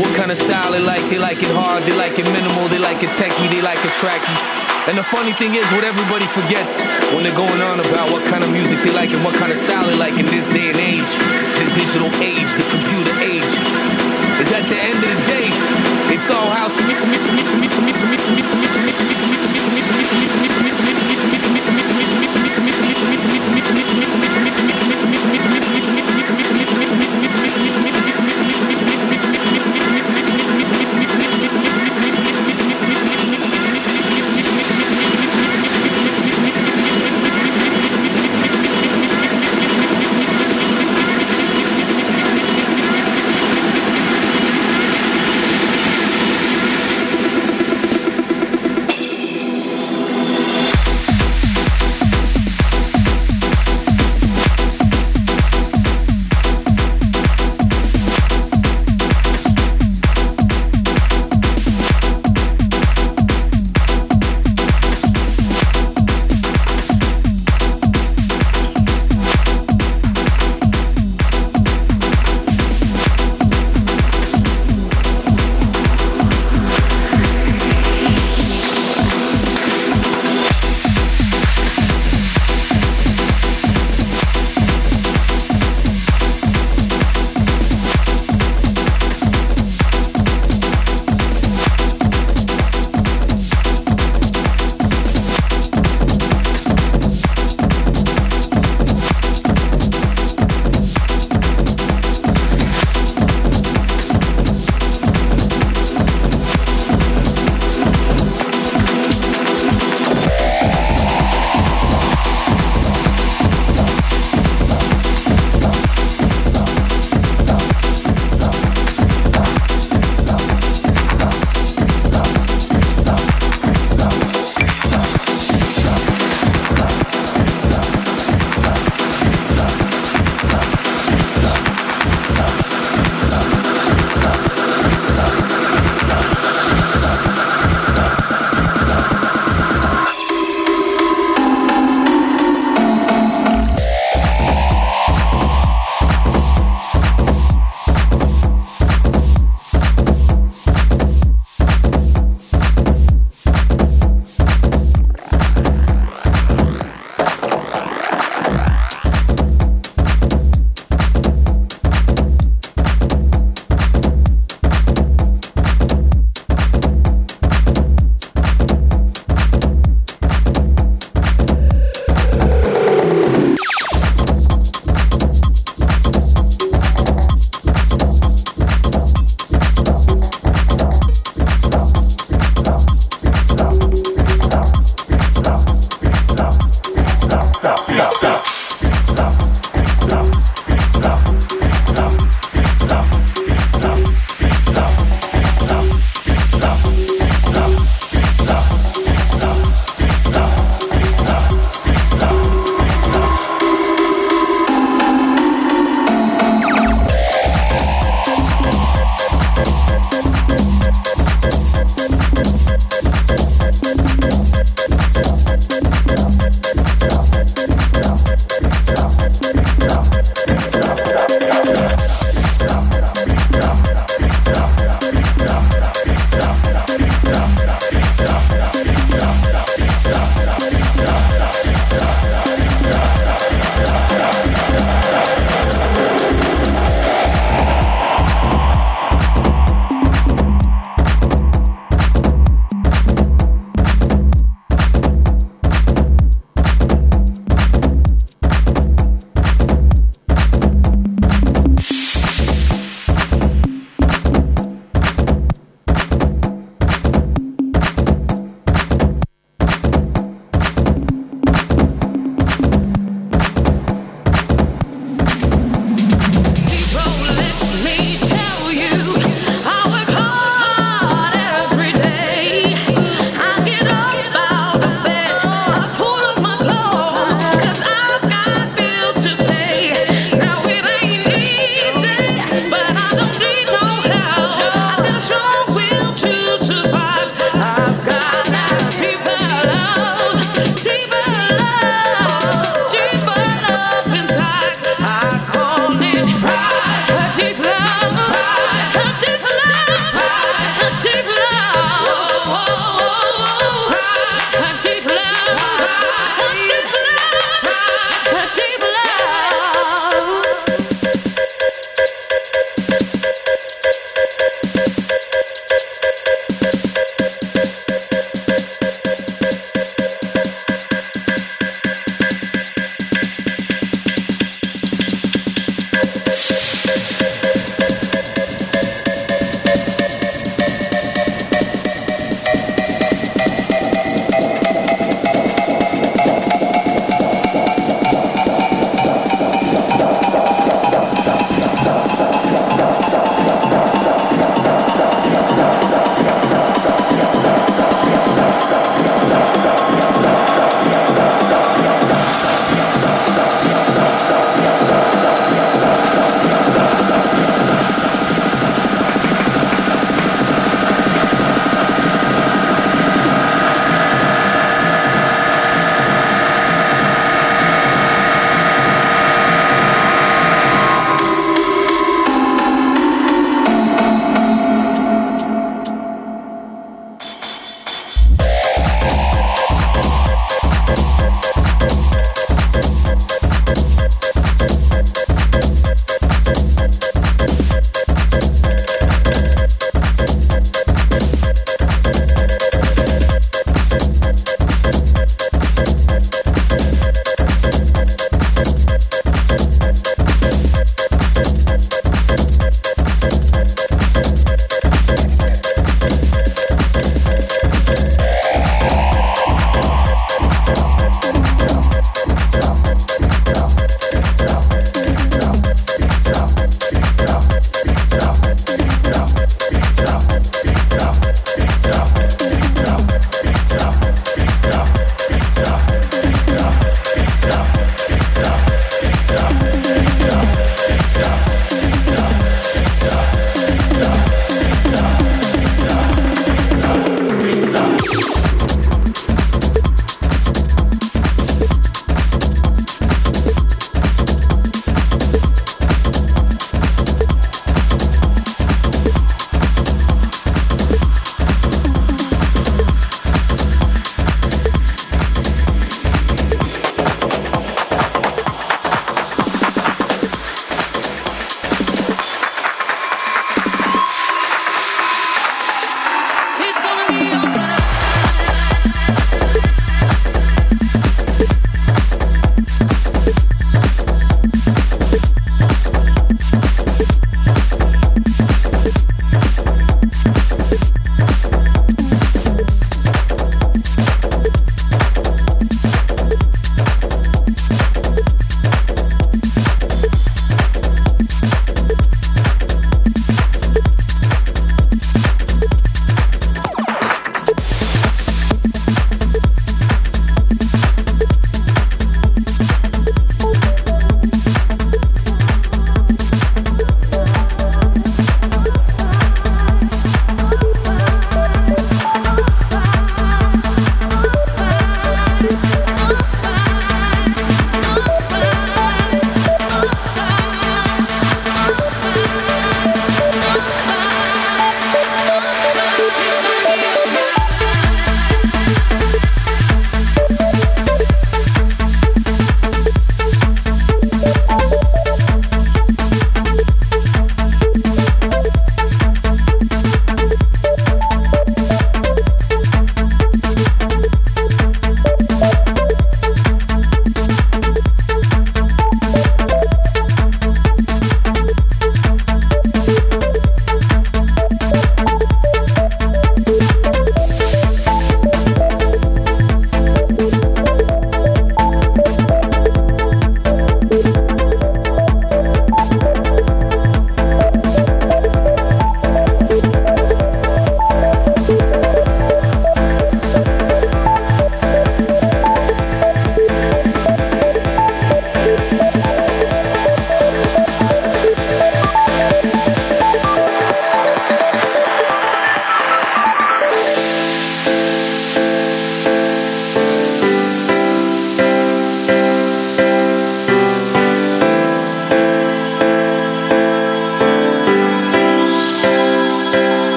what kind of style they like. They like it hard, they like it minimal, they like it techie, they like it tracky. And the funny thing is, what everybody forgets when they're going on about what kind of music they like and what kind of style they like in this day and age, the digital age, the computer age, is at the end of the day, it's all house.